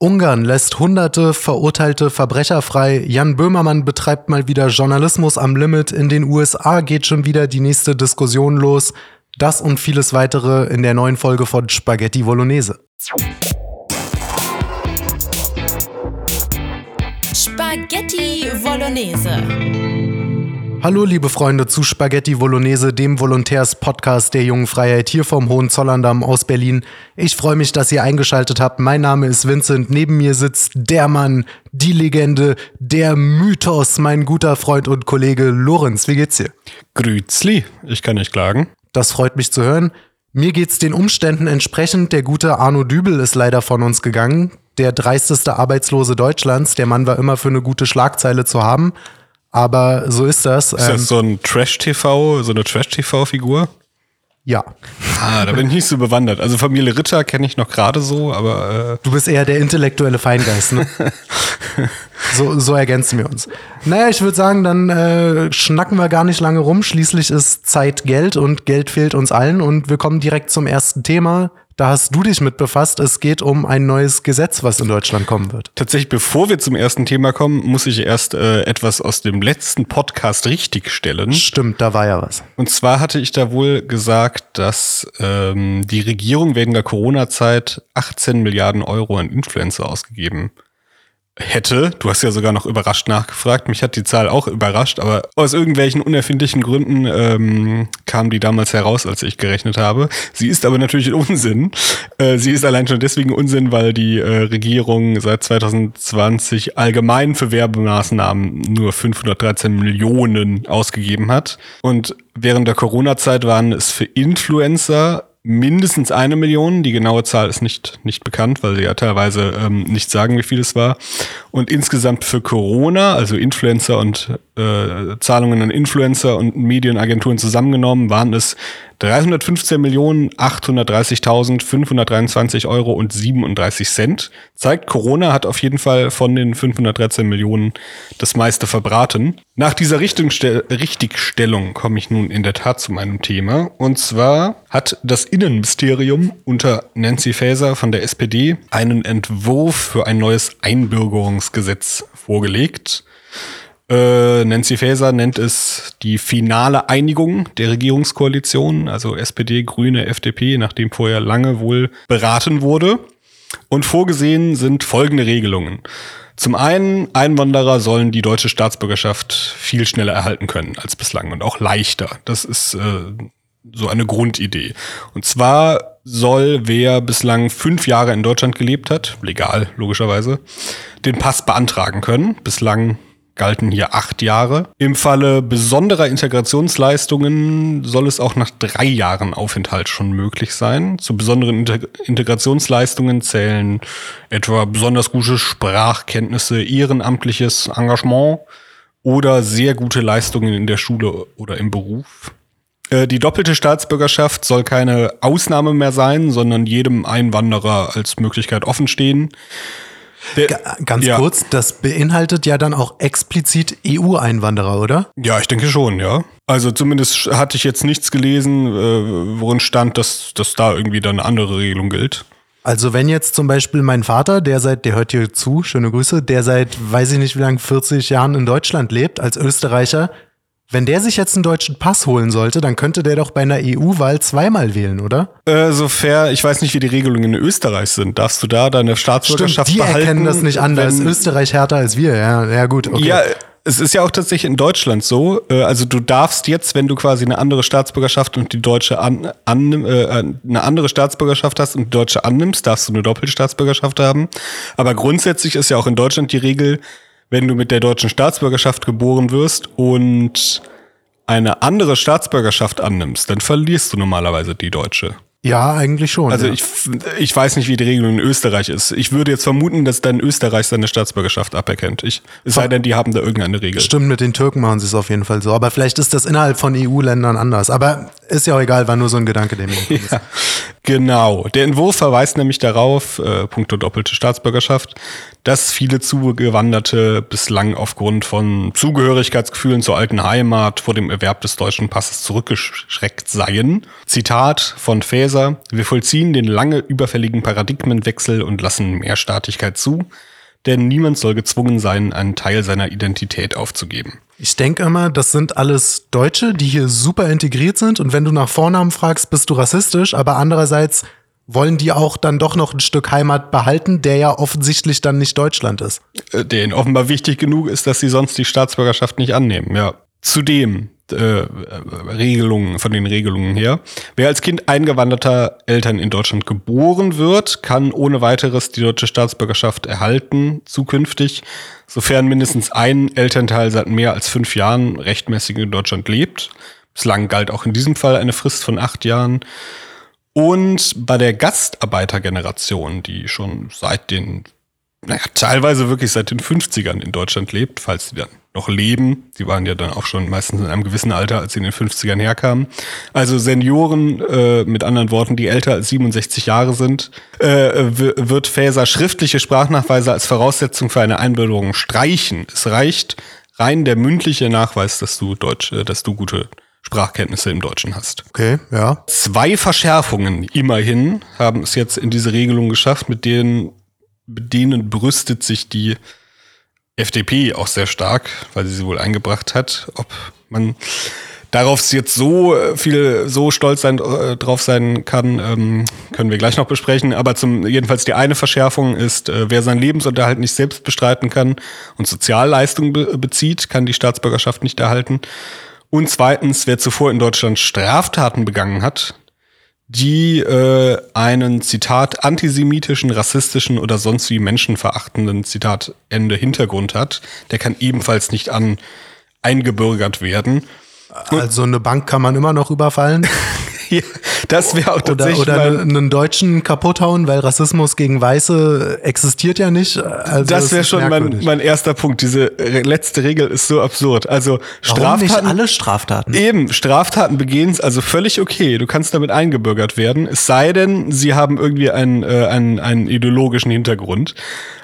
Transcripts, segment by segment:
Ungarn lässt hunderte verurteilte Verbrecher frei. Jan Böhmermann betreibt mal wieder Journalismus am Limit. In den USA geht schon wieder die nächste Diskussion los. Das und vieles weitere in der neuen Folge von Spaghetti Bolognese. Spaghetti Bolognese. Hallo liebe Freunde zu Spaghetti Bolognese, dem Volontärs-Podcast der Jungen Freiheit hier vom Hohenzollern-Damm aus Berlin. Ich freue mich, dass ihr eingeschaltet habt. Mein Name ist Vincent. Neben mir sitzt der Mann, die Legende, der Mythos, mein guter Freund und Kollege Lorenz. Wie geht's dir? Grüßli, ich kann nicht klagen. Das freut mich zu hören. Mir geht's den Umständen entsprechend. Der gute Arno Dübel ist leider von uns gegangen. Der dreisteste Arbeitslose Deutschlands. Der Mann war immer für eine gute Schlagzeile zu haben. Aber so ist das. Ist das Ähm, so ein Trash-TV, so eine Trash-TV-Figur? ja. Ah, da bin ich nicht so bewandert. Also Familie Ritter kenne ich noch gerade so, aber Du bist eher der intellektuelle Feingeist, ne? so, so ergänzen wir uns. Naja, ich würde sagen, dann äh, schnacken wir gar nicht lange rum. Schließlich ist Zeit Geld und Geld fehlt uns allen. Und wir kommen direkt zum ersten Thema. Da hast du dich mit befasst. Es geht um ein neues Gesetz, was in Deutschland kommen wird. tatsächlich, bevor wir zum ersten Thema kommen, muss ich erst äh, etwas aus dem letzten Podcast richtigstellen. Stimmt, da war ja was. Und zwar hatte ich da wohl gesagt, dass ähm, die Regierung wegen der Corona-Zeit 18 Milliarden Euro an Influencer ausgegeben hätte. Du hast ja sogar noch überrascht nachgefragt. Mich hat die Zahl auch überrascht, aber aus irgendwelchen unerfindlichen Gründen ähm, kam die damals heraus, als ich gerechnet habe. Sie ist aber natürlich Unsinn. Äh, sie ist allein schon deswegen Unsinn, weil die äh, Regierung seit 2020 allgemein für Werbemaßnahmen nur 513 Millionen ausgegeben hat. Und während der Corona-Zeit waren es für Influencer mindestens eine Million. Die genaue Zahl ist nicht, nicht bekannt, weil sie ja teilweise ähm, nicht sagen, wie viel es war. Und insgesamt für Corona, also Influencer und äh, Zahlungen an Influencer und Medienagenturen zusammengenommen, waren es 315.830.523 Euro und 37 Cent. Zeigt, Corona hat auf jeden Fall von den 513 Millionen das meiste verbraten. Nach dieser Richtungste Richtigstellung komme ich nun in der Tat zu meinem Thema. Und zwar hat das Innenministerium unter Nancy Faeser von der SPD einen Entwurf für ein neues Einbürgerungsgesetz vorgelegt. Äh, Nancy Faeser nennt es die finale Einigung der Regierungskoalition, also SPD, Grüne, FDP, nachdem vorher lange wohl beraten wurde. Und vorgesehen sind folgende Regelungen. Zum einen, Einwanderer sollen die deutsche Staatsbürgerschaft viel schneller erhalten können als bislang und auch leichter. Das ist äh, so eine Grundidee. Und zwar soll wer bislang fünf Jahre in Deutschland gelebt hat, legal logischerweise, den Pass beantragen können. Bislang galten hier acht Jahre. Im Falle besonderer Integrationsleistungen soll es auch nach drei Jahren Aufenthalt schon möglich sein. Zu besonderen Integ Integrationsleistungen zählen etwa besonders gute Sprachkenntnisse, ehrenamtliches Engagement oder sehr gute Leistungen in der Schule oder im Beruf. Äh, Die doppelte Staatsbürgerschaft soll keine Ausnahme mehr sein, sondern jedem Einwanderer als Möglichkeit offen stehen. Der, Ga- Ganz ja. kurz, das beinhaltet ja dann auch explizit EU-Einwanderer, oder? Ja, ich denke schon, ja. Also zumindest hatte ich jetzt nichts gelesen, äh, worin stand, dass, dass da irgendwie dann eine andere Regelung gilt. Also wenn jetzt zum Beispiel mein Vater, der seit, der hört hier zu, schöne Grüße, der seit, weiß ich nicht wie lang, 40 Jahren in Deutschland lebt, als Österreicher, wenn der sich jetzt einen deutschen Pass holen sollte, dann könnte der doch bei einer EU-Wahl zweimal wählen, oder? Äh, so fair, ich weiß nicht, wie die Regelungen in Österreich sind. Darfst du da deine Staatsbürgerschaft die behalten? erkennen das nicht an, da ist Österreich härter als wir. Ja, ja gut, okay. Ja, es ist ja auch tatsächlich in Deutschland so. äh, Also du darfst jetzt, wenn du quasi eine andere Staatsbürgerschaft und die deutsche an, an, äh, eine andere Staatsbürgerschaft hast und die deutsche annimmst, darfst du eine doppelte Staatsbürgerschaft haben. Aber grundsätzlich ist ja auch in Deutschland die Regel, wenn du mit der deutschen Staatsbürgerschaft geboren wirst und eine andere Staatsbürgerschaft annimmst, dann verlierst du normalerweise die deutsche. Ja eigentlich schon. Also ja. ich, ich weiß nicht, wie die Regelung in Österreich ist. Ich würde jetzt vermuten, dass dann Österreich seine Staatsbürgerschaft aberkennt. Ich, es sei denn, die haben da irgendeine Regel. Stimmt, mit den Türken machen sie es auf jeden Fall so. Aber vielleicht ist das innerhalb von EU-Ländern anders. Aber ist ja auch egal, war nur so ein Gedanke, der mir. Ja, genau. Der Entwurf verweist nämlich darauf, äh, puncto doppelte Staatsbürgerschaft, dass viele Zugewanderte bislang aufgrund von Zugehörigkeitsgefühlen zur alten Heimat vor dem Erwerb des deutschen Passes zurückgeschreckt seien. Zitat von Faeser Faeser, wir vollziehen den lange überfälligen Paradigmenwechsel und lassen Mehrstaatlichkeit zu, denn niemand soll gezwungen sein, einen Teil seiner Identität aufzugeben. Ich denke immer, das sind alles Deutsche, die hier super integriert sind und wenn du nach Vornamen fragst, bist du rassistisch, aber andererseits wollen die auch dann doch noch ein Stück Heimat behalten, der ja offensichtlich dann nicht Deutschland ist. Äh, denen offenbar wichtig genug ist, dass sie sonst die Staatsbürgerschaft nicht annehmen, ja. Zudem, äh, Regelungen, von den Regelungen her. Wer als Kind eingewanderter Eltern in Deutschland geboren wird, kann ohne weiteres die deutsche Staatsbürgerschaft erhalten, zukünftig, sofern mindestens ein Elternteil seit mehr als fünf Jahren rechtmäßig in Deutschland lebt. Bislang galt auch in diesem Fall eine Frist von acht Jahren. Und bei der Gastarbeitergeneration, die schon seit den, naja, teilweise wirklich seit den 50ern in Deutschland lebt, falls sie dann noch leben. Sie waren ja dann auch schon meistens in einem gewissen Alter, als sie in den 50ern herkamen. Also Senioren, äh, mit anderen Worten, die älter als 67 Jahre sind, äh, wird Faeser schriftliche Sprachnachweise als Voraussetzung für eine Einbildung streichen. Es reicht rein der mündliche Nachweis, dass du Deutsch, äh, dass du gute Sprachkenntnisse im Deutschen hast. Okay, ja. Zwei Verschärfungen immerhin haben es jetzt in diese Regelung geschafft, mit denen, mit denen brüstet sich die FDP auch sehr stark, weil sie sie wohl eingebracht hat. Ob man darauf jetzt so viel, so stolz sein, äh, drauf sein kann, ähm, können wir gleich noch besprechen. Aber zum, jedenfalls die eine Verschärfung ist, äh, wer seinen Lebensunterhalt nicht selbst bestreiten kann und Sozialleistungen be bezieht, kann die Staatsbürgerschaft nicht erhalten. Und zweitens, wer zuvor in Deutschland Straftaten begangen hat, die äh, einen Zitat antisemitischen, rassistischen oder sonst wie menschenverachtenden Zitat Ende Hintergrund hat, der kann ebenfalls nicht an eingebürgert werden. Also eine Bank kann man immer noch überfallen. ja, das wäre auch tatsächlich oder, oder einen Deutschen kaputt hauen, weil Rassismus gegen Weiße existiert ja nicht. Also das wäre schon mein, mein erster Punkt. Diese letzte Regel ist so absurd. Also Warum Straftaten, nicht alle Straftaten. Eben, Straftaten begehen also völlig okay. Du kannst damit eingebürgert werden. Es sei denn, sie haben irgendwie einen, äh, einen, einen ideologischen Hintergrund.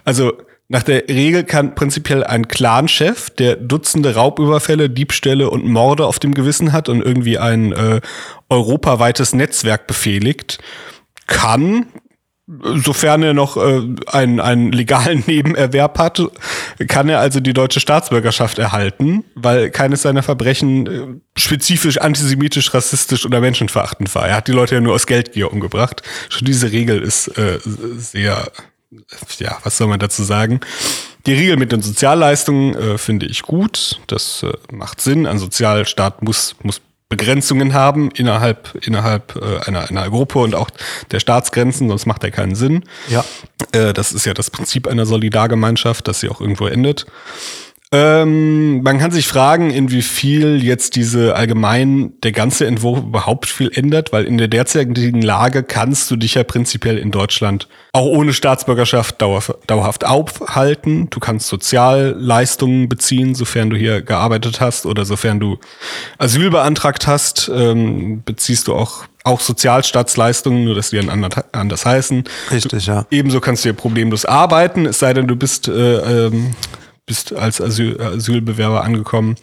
Also nach der Regel kann prinzipiell ein Clanchef, der Dutzende Raubüberfälle, Diebstähle und Morde auf dem Gewissen hat und irgendwie ein äh, europaweites Netzwerk befehligt, kann, sofern er noch äh, einen, einen legalen Nebenerwerb hat, kann er also die deutsche Staatsbürgerschaft erhalten, weil keines seiner Verbrechen äh, spezifisch antisemitisch, rassistisch oder menschenverachtend war. Er hat die Leute ja nur aus Geldgier umgebracht. Schon diese Regel ist äh, sehr ja, was soll man dazu sagen? Die Regel mit den Sozialleistungen äh, finde ich gut. Das äh, macht Sinn. Ein Sozialstaat muss, muss Begrenzungen haben innerhalb, innerhalb äh, einer, einer Gruppe und auch der Staatsgrenzen, sonst macht er keinen Sinn. Ja. Äh, das ist ja das Prinzip einer Solidargemeinschaft, dass sie auch irgendwo endet. Ähm, man kann sich fragen, inwiefern jetzt diese allgemein der ganze Entwurf überhaupt viel ändert, weil in der derzeitigen Lage kannst du dich ja prinzipiell in Deutschland auch ohne Staatsbürgerschaft dauerhaft aufhalten. Du kannst Sozialleistungen beziehen, sofern du hier gearbeitet hast oder sofern du Asyl beantragt hast, ähm, beziehst du auch auch Sozialstaatsleistungen, nur dass die dann anders heißen. Richtig, ja. Ebenso kannst du ja problemlos arbeiten, es sei denn, du bist äh, ähm, bist als Asyl, Asylbewerber angekommen.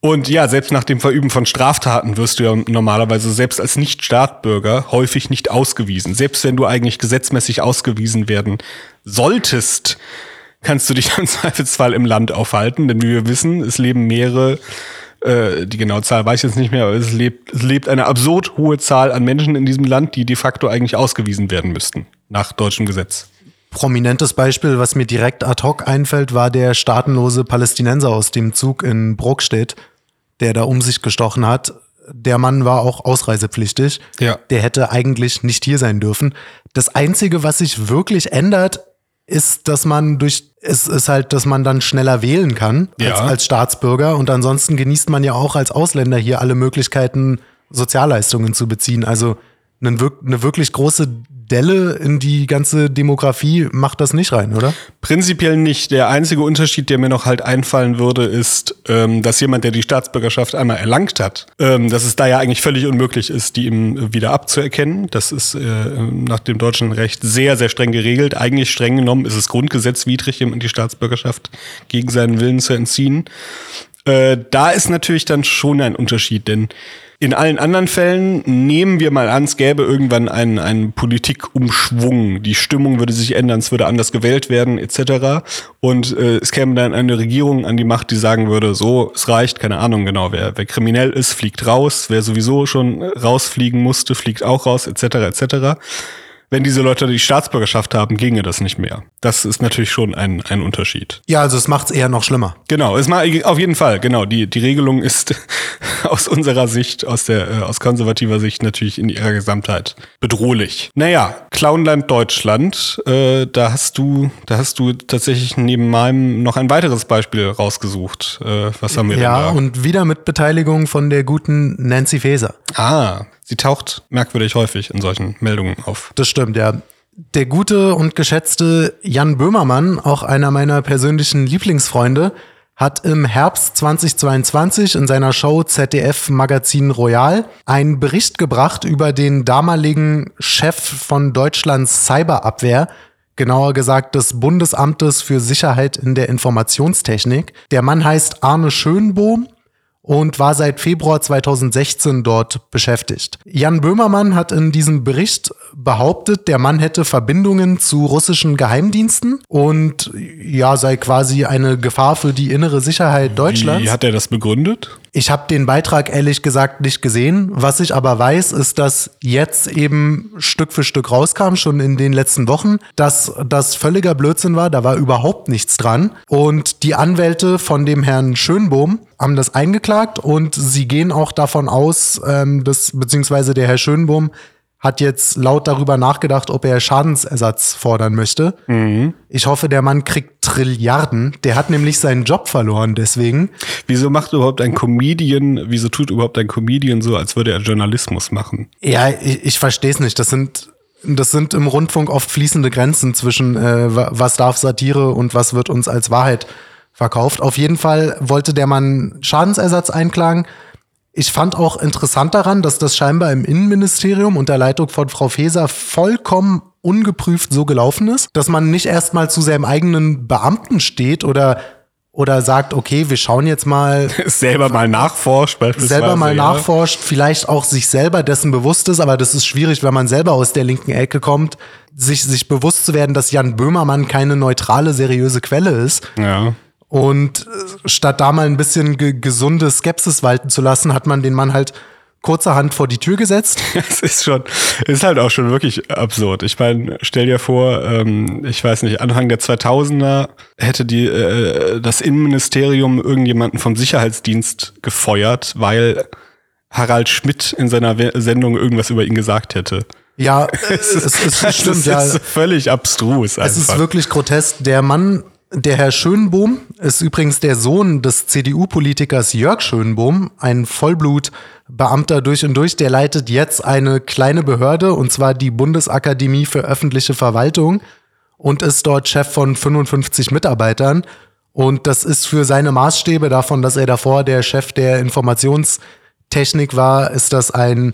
Und ja, selbst nach dem Verüben von Straftaten wirst du ja normalerweise selbst als Nicht-Staatbürger häufig nicht ausgewiesen. Selbst wenn du eigentlich gesetzmäßig ausgewiesen werden solltest, kannst du dich im Zweifelsfall im Land aufhalten, denn wie wir wissen, es leben mehrere, äh, die genaue Zahl weiß ich jetzt nicht mehr, aber es lebt, es lebt eine absurd hohe Zahl an Menschen in diesem Land, die de facto eigentlich ausgewiesen werden müssten, nach deutschem Gesetz. Prominentes Beispiel, was mir direkt ad hoc einfällt, war der staatenlose Palästinenser aus dem Zug in Bruckstedt, der da um sich gestochen hat. Der Mann war auch ausreisepflichtig. Ja. Der hätte eigentlich nicht hier sein dürfen. Das Einzige, was sich wirklich ändert, ist, dass man durch, es ist halt, dass man dann schneller wählen kann ja. als, als Staatsbürger. Und ansonsten genießt man ja auch als Ausländer hier alle Möglichkeiten, Sozialleistungen zu beziehen. Also eine, wirklich große Delle in die ganze Demografie macht das nicht rein, oder? Prinzipiell nicht. Der einzige Unterschied, der mir noch halt einfallen würde, ist, ähm, dass jemand, der die Staatsbürgerschaft einmal erlangt hat, ähm, dass es da ja eigentlich völlig unmöglich ist, die ihm wieder abzuerkennen. Das ist äh, nach dem deutschen Recht sehr, sehr streng geregelt. Eigentlich streng genommen ist es grundgesetzwidrig, jemand die Staatsbürgerschaft gegen seinen Willen zu entziehen. Äh, da ist natürlich dann schon ein Unterschied, denn In allen anderen Fällen nehmen wir mal an, es gäbe irgendwann einen, einen Politikumschwung. Die Stimmung würde sich ändern, es würde anders gewählt werden, etc. Und äh, es käme dann eine Regierung an die Macht, die sagen würde, so, es reicht, keine Ahnung genau, wer, wer kriminell ist, fliegt raus, wer sowieso schon rausfliegen musste, fliegt auch raus, etc. etc wenn diese Leute die Staatsbürgerschaft haben, ginge das nicht mehr. Das ist natürlich schon ein, ein Unterschied. Ja, also es macht es eher noch schlimmer. Genau, es macht auf jeden Fall, genau. Die, die Regelung ist aus unserer Sicht, aus der, äh, aus konservativer Sicht natürlich in ihrer Gesamtheit bedrohlich. Naja, Clownland Deutschland, äh, da hast du, da hast du tatsächlich neben meinem noch ein weiteres Beispiel rausgesucht. Äh, was haben wir ja, denn da? Ja, und wieder mit Beteiligung von der guten Nancy Faeser. Ah, sie taucht merkwürdig häufig in solchen Meldungen auf. Das stimmt, ja. Der gute und geschätzte Jan Böhmermann, auch einer meiner persönlichen Lieblingsfreunde, hat im Herbst 2022 in seiner Show ZDF Magazin Royal einen Bericht gebracht über den damaligen Chef von Deutschlands Cyberabwehr, genauer gesagt des Bundesamtes für Sicherheit in der Informationstechnik. Der Mann heißt Arne Schönbohm und war seit Februar 2016 dort beschäftigt. Jan Böhmermann hat in diesem Bericht behauptet, der Mann hätte Verbindungen zu russischen Geheimdiensten und ja, sei quasi eine Gefahr für die innere Sicherheit Deutschlands. Wie hat er das begründet? Ich habe den Beitrag ehrlich gesagt nicht gesehen. Was ich aber weiß, ist, dass jetzt eben Stück für Stück rauskam, schon in den letzten Wochen, dass das völliger Blödsinn war. Da war überhaupt nichts dran. Und die Anwälte von dem Herrn Schönbohm haben das eingeklagt und sie gehen auch davon aus, ähm, dass, beziehungsweise der Herr Schönbohm hat jetzt laut darüber nachgedacht, ob er Schadensersatz fordern möchte. Mhm. Ich hoffe, der Mann kriegt Trilliarden. Der hat nämlich seinen Job verloren, deswegen. Wieso macht überhaupt ein Comedian, wieso tut überhaupt ein Comedian so, als würde er Journalismus machen? Ja, ich, ich verstehe es nicht. Das sind, das sind im Rundfunk oft fließende Grenzen zwischen, äh, was darf Satire und was wird uns als Wahrheit verkauft. Auf jeden Fall wollte der Mann Schadensersatz einklagen. Ich fand auch interessant daran, dass das scheinbar im Innenministerium unter Leitung von Frau Feser vollkommen ungeprüft so gelaufen ist, dass man nicht erstmal zu seinem eigenen Beamten steht oder oder sagt, okay, wir schauen jetzt mal selber mal nachforscht, beispielsweise, selber mal ja. nachforscht, vielleicht auch sich selber dessen bewusst ist, aber das ist schwierig, wenn man selber aus der linken Ecke kommt, sich sich bewusst zu werden, dass Jan Böhmermann keine neutrale, seriöse Quelle ist. Ja. Und äh, statt da mal ein bisschen ge gesunde Skepsis walten zu lassen, hat man den Mann halt kurzerhand vor die Tür gesetzt. Es ist schon, ist halt auch schon wirklich absurd. Ich meine, stell dir vor, ähm, ich weiß nicht, Anfang der 2000er hätte die, äh, das Innenministerium irgendjemanden vom Sicherheitsdienst gefeuert, weil Harald Schmidt in seiner Sendung irgendwas über ihn gesagt hätte. Ja, es, ist, es, es stimmt, ist ja. völlig abstrus. Einfach. Es ist wirklich grotesk. Der Mann der Herr Schönbohm ist übrigens der Sohn des CDU-Politikers Jörg Schönbohm, ein Vollblutbeamter durch und durch. Der leitet jetzt eine kleine Behörde, und zwar die Bundesakademie für öffentliche Verwaltung und ist dort Chef von 55 Mitarbeitern. Und das ist für seine Maßstäbe davon, dass er davor der Chef der Informationstechnik war, ist das ein,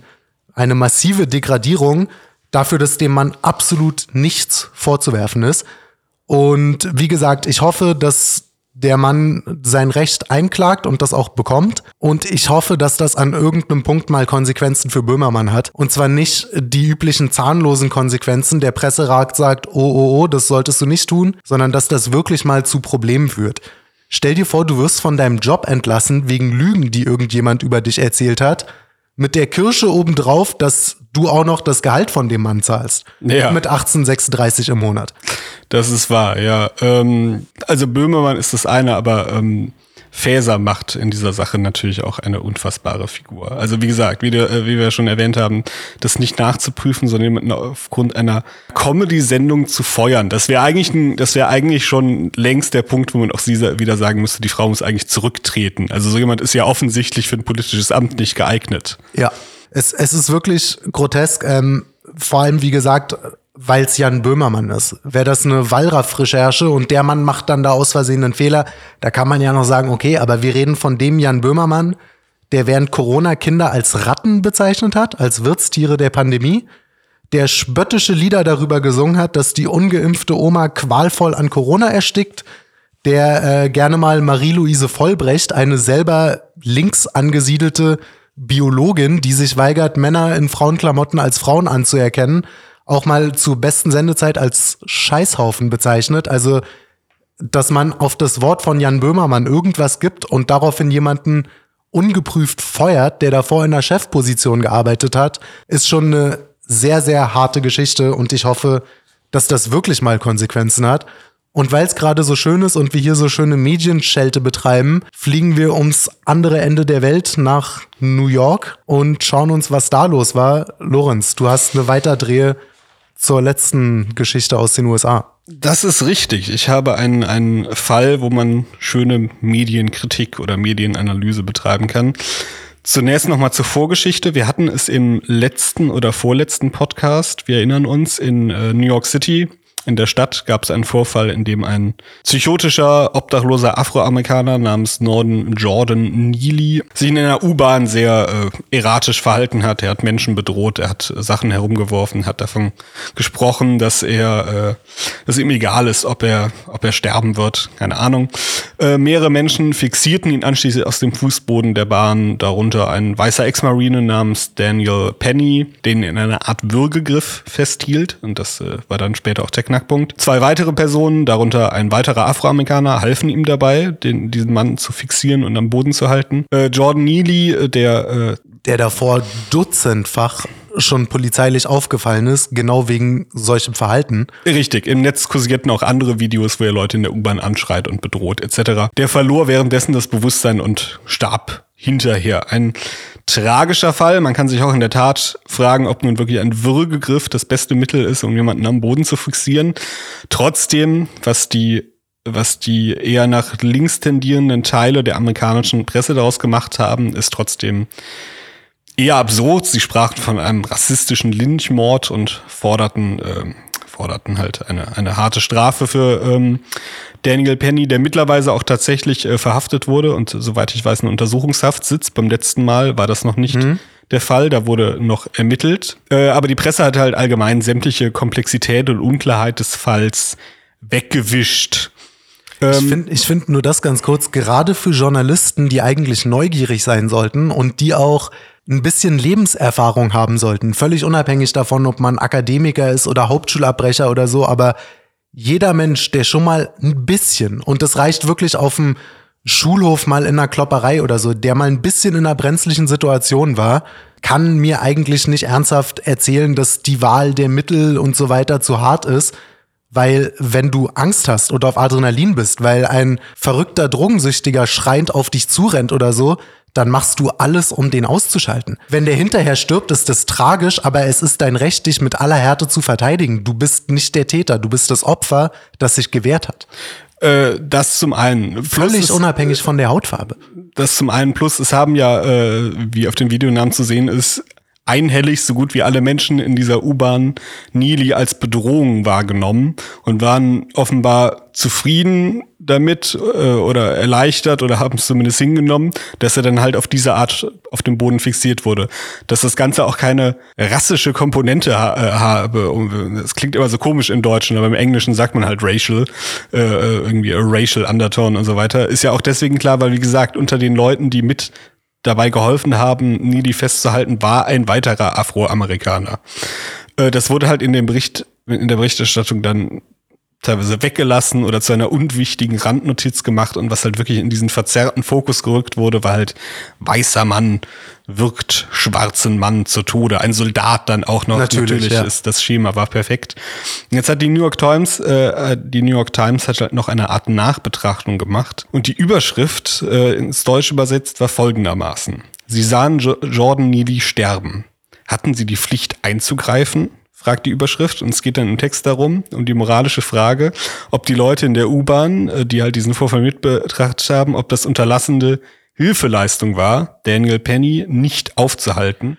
eine massive Degradierung dafür, dass dem Mann absolut nichts vorzuwerfen ist. Und wie gesagt, ich hoffe, dass der Mann sein Recht einklagt und das auch bekommt. Und ich hoffe, dass das an irgendeinem Punkt mal Konsequenzen für Böhmermann hat. Und zwar nicht die üblichen zahnlosen Konsequenzen. Der Presserat sagt, oh, oh, oh, das solltest du nicht tun, sondern dass das wirklich mal zu Problemen führt. Stell dir vor, du wirst von deinem Job entlassen wegen Lügen, die irgendjemand über dich erzählt hat mit der Kirsche obendrauf, dass du auch noch das Gehalt von dem Mann zahlst. Ja. Mit 18,36 im Monat. Das ist wahr, ja. Ähm, also Böhmermann ist das eine, aber ähm, Faeser macht in dieser Sache natürlich auch eine unfassbare Figur. Also wie gesagt, wie, der, äh, wie wir schon erwähnt haben, das nicht nachzuprüfen, sondern jemanden aufgrund einer Comedy-Sendung zu feuern. Das wäre eigentlich, wäre eigentlich schon längst der Punkt, wo man auch wieder sagen müsste, die Frau muss eigentlich zurücktreten. Also so jemand ist ja offensichtlich für ein politisches Amt nicht geeignet. Ja, es, es ist wirklich grotesk. Ähm, vor allem, wie gesagt, weil es Jan Böhmermann ist. Wäre das eine Wallraff-Recherche und der Mann macht dann da aus Versehen einen Fehler, da kann man ja noch sagen, okay, aber wir reden von dem Jan Böhmermann, der während Corona Kinder als Ratten bezeichnet hat, als Wirtstiere der Pandemie, der spöttische Lieder darüber gesungen hat, dass die ungeimpfte Oma qualvoll an Corona erstickt, der äh, gerne mal Marie-Louise Vollbrecht, eine selber links angesiedelte Biologin, die sich weigert, Männer in Frauenklamotten als Frauen anzuerkennen, auch mal zur besten Sendezeit als Scheißhaufen bezeichnet. Also, dass man auf das Wort von Jan Böhmermann irgendwas gibt und daraufhin jemanden ungeprüft feuert, der davor in der Chefposition gearbeitet hat, ist schon eine sehr, sehr harte Geschichte und ich hoffe, dass das wirklich mal Konsequenzen hat. Und weil es gerade so schön ist und wir hier so schöne Medienschelte betreiben, fliegen wir ums andere Ende der Welt nach New York und schauen uns, was da los war. Lorenz, du hast eine Weiterdrehe zur letzten Geschichte aus den USA. Das ist richtig. Ich habe einen, einen Fall, wo man schöne Medienkritik oder Medienanalyse betreiben kann. Zunächst nochmal zur Vorgeschichte. Wir hatten es im letzten oder vorletzten Podcast, wir erinnern uns, in äh, New York City in der Stadt gab es einen Vorfall, in dem ein psychotischer, obdachloser Afroamerikaner namens Norden Jordan Neely sich in einer U-Bahn sehr äh, erratisch verhalten hat. Er hat Menschen bedroht, er hat Sachen herumgeworfen, hat davon gesprochen, dass er, äh, dass ihm egal ist, ob er, ob er sterben wird. Keine Ahnung. Äh, mehrere Menschen fixierten ihn anschließend aus dem Fußboden der Bahn, darunter ein weißer Ex-Marine namens Daniel Penny, den in einer Art Würgegriff festhielt. Und das äh, war dann später auch der Knackpunkt. Zwei weitere Personen, darunter ein weiterer Afroamerikaner, halfen ihm dabei, den, diesen Mann zu fixieren und am Boden zu halten. Äh, Jordan Neely, äh, der äh, der davor dutzendfach schon polizeilich aufgefallen ist, genau wegen solchem Verhalten. Richtig, im Netz kursierten auch andere Videos, wo er Leute in der U-Bahn anschreit und bedroht etc. Der verlor währenddessen das Bewusstsein und starb hinterher. Ein tragischer Fall. Man kann sich auch in der Tat fragen, ob nun wirklich ein Würgegriff das beste Mittel ist, um jemanden am Boden zu fixieren. Trotzdem, was die was die eher nach links tendierenden Teile der amerikanischen Presse daraus gemacht haben, ist trotzdem eher absurd. Sie sprachen von einem rassistischen Lynchmord und forderten, äh, forderten halt eine, eine harte Strafe für ähm, Daniel Penny, der mittlerweile auch tatsächlich äh, verhaftet wurde und soweit ich weiß in Untersuchungshaft sitzt. Beim letzten Mal war das noch nicht mhm. der Fall, da wurde noch ermittelt. Äh, aber die Presse hat halt allgemein sämtliche Komplexität und Unklarheit des Falls weggewischt. Ich ähm, finde ich find nur das ganz kurz, gerade für Journalisten, die eigentlich neugierig sein sollten und die auch ein bisschen Lebenserfahrung haben sollten, völlig unabhängig davon, ob man Akademiker ist oder Hauptschulabbrecher oder so, aber jeder Mensch, der schon mal ein bisschen, und das reicht wirklich auf dem Schulhof mal in einer Klopperei oder so, der mal ein bisschen in einer brenzlichen Situation war, kann mir eigentlich nicht ernsthaft erzählen, dass die Wahl der Mittel und so weiter zu hart ist. Weil wenn du Angst hast oder auf Adrenalin bist, weil ein verrückter Drogensüchtiger schreiend auf dich zurennt oder so, dann machst du alles, um den auszuschalten. Wenn der hinterher stirbt, ist das tragisch, aber es ist dein Recht, dich mit aller Härte zu verteidigen. Du bist nicht der Täter, du bist das Opfer, das sich gewehrt hat. Äh, das zum einen. Völlig ist, unabhängig von der Hautfarbe. Das zum einen. Plus, es haben ja, äh, wie auf dem Videonamen zu sehen ist, einhellig so gut wie alle Menschen in dieser U-Bahn Nili als Bedrohung wahrgenommen und waren offenbar zufrieden damit äh, oder erleichtert oder haben es zumindest hingenommen, dass er dann halt auf diese Art auf dem Boden fixiert wurde. Dass das Ganze auch keine rassische Komponente ha äh, habe. Das klingt immer so komisch im Deutschen, aber im Englischen sagt man halt racial, äh, äh irgendwie racial undertone und so weiter. Ist ja auch deswegen klar, weil wie gesagt, unter den Leuten, die mit dabei geholfen haben, Neely festzuhalten, war ein weiterer Afroamerikaner. Äh, das wurde halt in dem Bericht, in der Berichterstattung dann teilweise weggelassen oder zu einer unwichtigen Randnotiz gemacht und was halt wirklich in diesen verzerrten Fokus gerückt wurde, war halt weißer Mann wirkt schwarzen Mann zu Tode. Ein Soldat dann auch noch. Natürlich, Natürlich ja. ist das Schema war perfekt. Jetzt hat die New York Times, äh, die New York Times hat halt noch eine Art Nachbetrachtung gemacht und die Überschrift äh, ins Deutsche übersetzt war folgendermaßen: Sie sahen jo Jordan Neely sterben. Hatten sie die Pflicht einzugreifen? Fragt die Überschrift und es geht dann im Text darum, um die moralische Frage, ob die Leute in der U-Bahn, äh, die halt diesen Vorfall mit betrachtet haben, ob das unterlassende Hilfeleistung war, Daniel Penny nicht aufzuhalten.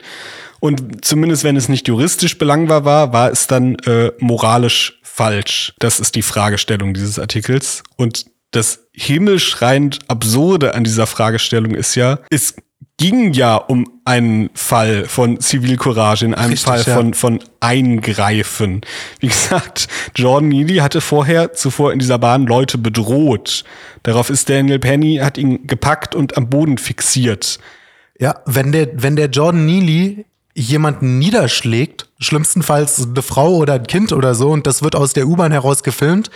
Und zumindest wenn es nicht juristisch belangbar war, war es dann äh, moralisch falsch. Das ist die Fragestellung dieses Artikels. Und das himmelschreiend Absurde an dieser Fragestellung ist ja, es ging ja um einen Fall von Zivilcourage, in einem Richtig, Fall ja. von, von Eingreifen. Wie gesagt, Jordan Neely hatte vorher zuvor in dieser Bahn Leute bedroht. Darauf ist Daniel Penny, hat ihn gepackt und am Boden fixiert. Ja, wenn der, wenn der Jordan Neely jemanden niederschlägt, schlimmstenfalls eine Frau oder ein Kind oder so, und das wird aus der U-Bahn heraus gefilmt,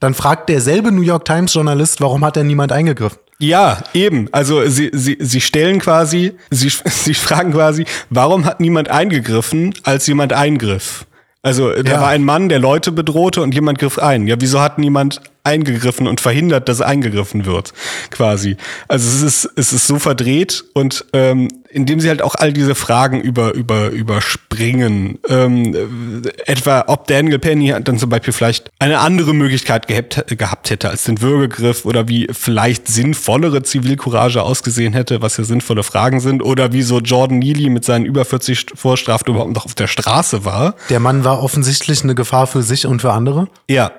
dann fragt derselbe New York Times Journalist, warum hat denn niemand eingegriffen? Ja, eben. Also sie, sie, sie stellen quasi, sie, sie fragen quasi, warum hat niemand eingegriffen, als jemand eingriff? Also da Ja. war ein Mann, der Leute bedrohte und jemand griff ein. Ja, wieso hat niemand eingegriffen und verhindert, dass eingegriffen wird, quasi. Also es ist, es ist so verdreht und ähm, indem sie halt auch all diese Fragen über, über, überspringen. Ähm, äh, etwa, ob Daniel Penny dann zum Beispiel vielleicht eine andere Möglichkeit gehabt, gehabt hätte als den Würgegriff oder wie vielleicht sinnvollere Zivilcourage ausgesehen hätte, was ja sinnvolle Fragen sind, oder wieso Jordan Neely mit seinen über 40 Vorstrafen überhaupt noch auf der Straße war. Der Mann war offensichtlich eine Gefahr für sich und für andere. Ja,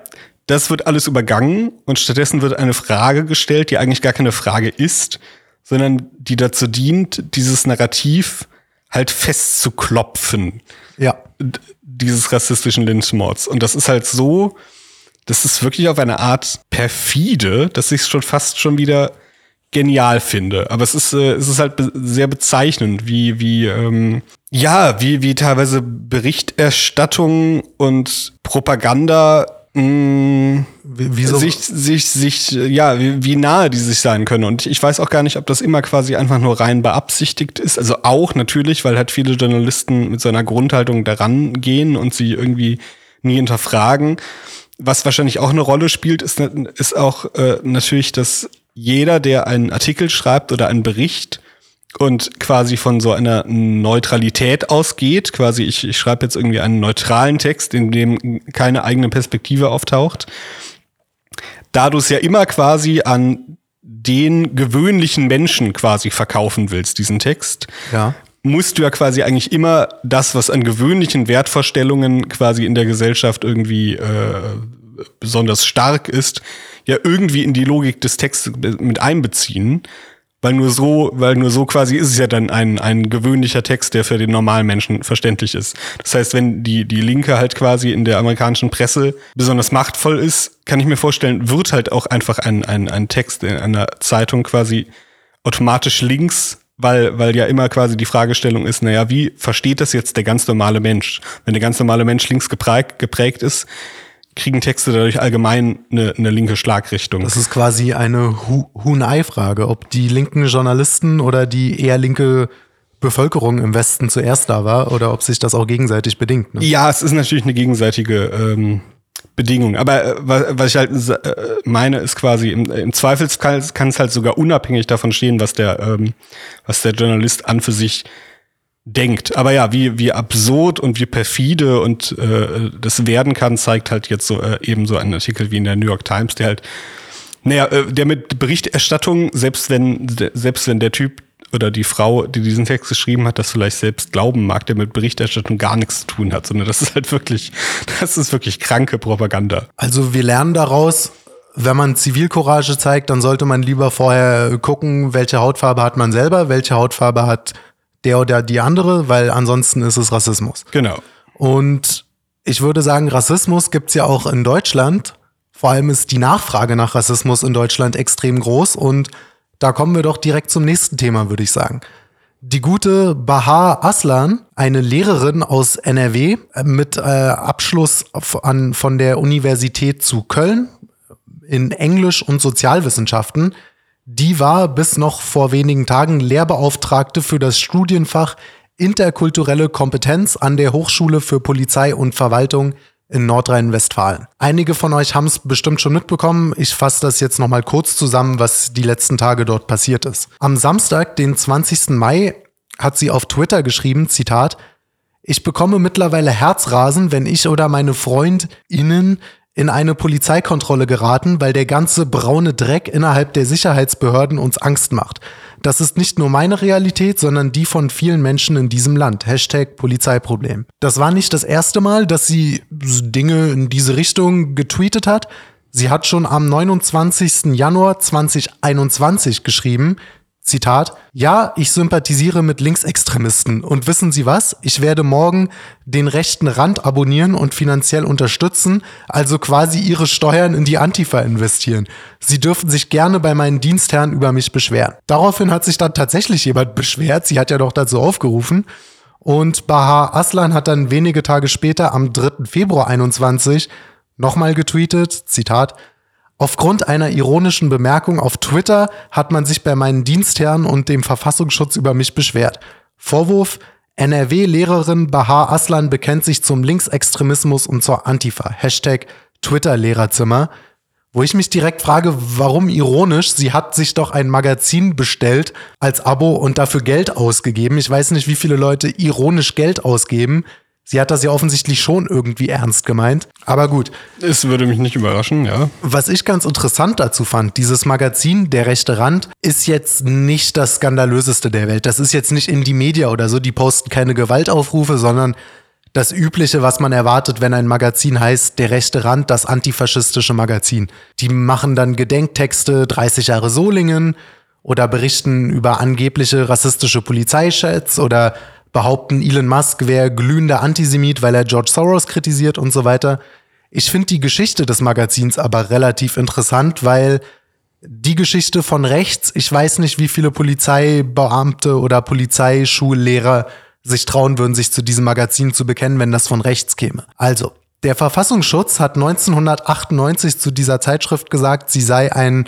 das wird alles übergangen und stattdessen wird eine Frage gestellt, die eigentlich gar keine Frage ist, sondern die dazu dient, dieses Narrativ halt festzuklopfen, Ja. dieses rassistischen Lynchmords. Und das ist halt so, das ist wirklich auf eine Art perfide, dass ich es schon fast schon wieder genial finde. Aber es ist, äh, es ist halt be sehr bezeichnend, wie, wie, ähm, ja, wie, wie teilweise Berichterstattung und Propaganda mh, Wie- Wieso? sich, sich, sich, ja, wie, wie nahe die sich sein können. Und ich weiß auch gar nicht, ob das immer quasi einfach nur rein beabsichtigt ist. Also auch natürlich, weil halt viele Journalisten mit so einer Grundhaltung daran gehen und sie irgendwie nie hinterfragen. Was wahrscheinlich auch eine Rolle spielt, ist, ist auch äh, natürlich, dass jeder, der einen Artikel schreibt oder einen Bericht und quasi von so einer Neutralität ausgeht, quasi ich, ich schreibe jetzt irgendwie einen neutralen Text, in dem keine eigene Perspektive auftaucht, da du es ja immer quasi an den gewöhnlichen Menschen quasi verkaufen willst, diesen Text, Ja. musst du ja quasi eigentlich immer das, was an gewöhnlichen Wertvorstellungen quasi in der Gesellschaft irgendwie äh, besonders stark ist, ja irgendwie in die Logik des Textes mit einbeziehen. Weil nur so, weil nur so quasi ist es ja dann ein, ein gewöhnlicher Text, der für den normalen Menschen verständlich ist. Das heißt, wenn die, die Linke halt quasi in der amerikanischen Presse besonders machtvoll ist, kann ich mir vorstellen, wird halt auch einfach ein, ein, ein Text in einer Zeitung quasi automatisch links, weil, weil ja immer quasi die Fragestellung ist, naja, wie versteht das jetzt der ganz normale Mensch? Wenn der ganz normale Mensch links geprägt, geprägt ist, kriegen Texte dadurch allgemein eine, eine linke Schlagrichtung. Das ist quasi eine Hu- Huhn-Ei-Frage, ob die linken Journalisten oder die eher linke Bevölkerung im Westen zuerst da war oder ob sich das auch gegenseitig bedingt. Ne? Ja, es ist natürlich eine gegenseitige ähm, Bedingung. Aber äh, wa- was ich halt äh, meine, ist quasi im, im Zweifelsfall kann es halt sogar unabhängig davon stehen, was der, ähm, was der Journalist an für sich denkt. Aber ja, wie, wie absurd und wie perfide und äh, das werden kann, zeigt halt jetzt so äh, eben so ein Artikel wie in der New York Times, der halt, naja, äh, der mit Berichterstattung, selbst wenn, selbst wenn der Typ oder die Frau, die diesen Text geschrieben hat, das vielleicht selbst glauben mag, der mit Berichterstattung gar nichts zu tun hat, sondern das ist halt wirklich, das ist wirklich kranke Propaganda. Also wir lernen daraus, wenn man Zivilcourage zeigt, dann sollte man lieber vorher gucken, welche Hautfarbe hat man selber, welche Hautfarbe hat der oder die andere, weil ansonsten ist es Rassismus. Genau. Und ich würde sagen, Rassismus gibt's ja auch in Deutschland. Vor allem ist die Nachfrage nach Rassismus in Deutschland extrem groß. Und da kommen wir doch direkt zum nächsten Thema, würde ich sagen. Die gute Bahar Aslan, eine Lehrerin aus NRW mit äh, Abschluss an, von der Universität zu Köln in Englisch und Sozialwissenschaften, die war bis noch vor wenigen Tagen Lehrbeauftragte für das Studienfach Interkulturelle Kompetenz an der Hochschule für Polizei und Verwaltung in Nordrhein-Westfalen. Einige von euch haben es bestimmt schon mitbekommen. Ich fasse das jetzt nochmal kurz zusammen, was die letzten Tage dort passiert ist. Am Samstag, den 20. Mai, hat sie auf Twitter geschrieben, Zitat, ich bekomme mittlerweile Herzrasen, wenn ich oder meine FreundInnen in eine Polizeikontrolle geraten, weil der ganze braune Dreck innerhalb der Sicherheitsbehörden uns Angst macht. Das ist nicht nur meine Realität, sondern die von vielen Menschen in diesem Land. Hashtag Polizeiproblem. Das war nicht das erste Mal, dass sie Dinge in diese Richtung getweetet hat. Sie hat schon am 29. Januar 2021 geschrieben, Zitat, ja, ich sympathisiere mit Linksextremisten und wissen Sie was? Ich werde morgen den rechten Rand abonnieren und finanziell unterstützen, also quasi Ihre Steuern in die Antifa investieren. Sie dürfen sich gerne bei meinen Dienstherren über mich beschweren. Daraufhin hat sich dann tatsächlich jemand beschwert, sie hat ja doch dazu aufgerufen. Und Bahar Aslan hat dann wenige Tage später am 3. Februar 21 nochmal getweetet, Zitat, Aufgrund einer ironischen Bemerkung auf Twitter hat man sich bei meinen Dienstherren und dem Verfassungsschutz über mich beschwert. Vorwurf, NRW-Lehrerin Bahar Aslan bekennt sich zum Linksextremismus und zur Antifa. Hashtag Twitter-Lehrerzimmer. Wo ich mich direkt frage, warum ironisch? Sie hat sich doch ein Magazin bestellt als Abo und dafür Geld ausgegeben. Ich weiß nicht, wie viele Leute ironisch Geld ausgeben Sie hat das ja offensichtlich schon irgendwie ernst gemeint. Aber gut. Es würde mich nicht überraschen, ja. Was ich ganz interessant dazu fand, dieses Magazin, Der rechte Rand, ist jetzt nicht das skandalöseste der Welt. Das ist jetzt nicht in die Media oder so. Die posten keine Gewaltaufrufe, sondern das Übliche, was man erwartet, wenn ein Magazin heißt, der rechte Rand, das antifaschistische Magazin. Die machen dann Gedenktexte, 30 Jahre Solingen oder berichten über angebliche rassistische Polizeichats oder behaupten, Elon Musk wäre glühender Antisemit, weil er George Soros kritisiert und so weiter. Ich finde die Geschichte des Magazins aber relativ interessant, weil die Geschichte von rechts, ich weiß nicht, wie viele Polizeibeamte oder Polizeischullehrer sich trauen würden, sich zu diesem Magazin zu bekennen, wenn das von rechts käme. Also, der Verfassungsschutz hat 1998 zu dieser Zeitschrift gesagt, sie sei ein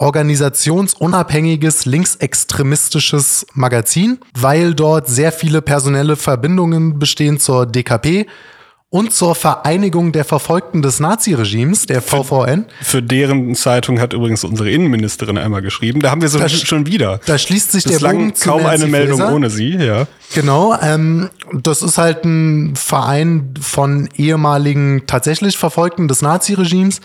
organisationsunabhängiges linksextremistisches Magazin, weil dort sehr viele personelle Verbindungen bestehen zur DKP und zur Vereinigung der Verfolgten des Naziregimes, der VVN. Für deren Zeitung hat übrigens unsere Innenministerin einmal geschrieben. Da haben wir so schon wieder. Da schließt sich Bislang der Bogen zu kaum Nancy eine Meldung Faeser. ohne sie, ja. Genau, ähm, das ist halt ein Verein von ehemaligen tatsächlich Verfolgten des Naziregimes,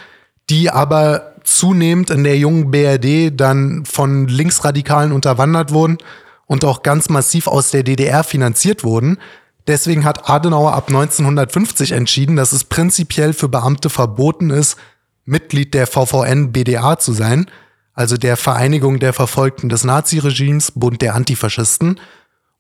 die aber zunehmend in der jungen BRD dann von Linksradikalen unterwandert wurden und auch ganz massiv aus der DDR finanziert wurden. Deswegen hat Adenauer ab 1950 entschieden, dass es prinzipiell für Beamte verboten ist, Mitglied der VVN BDA zu sein, also der Vereinigung der Verfolgten des Naziregimes, Bund der Antifaschisten.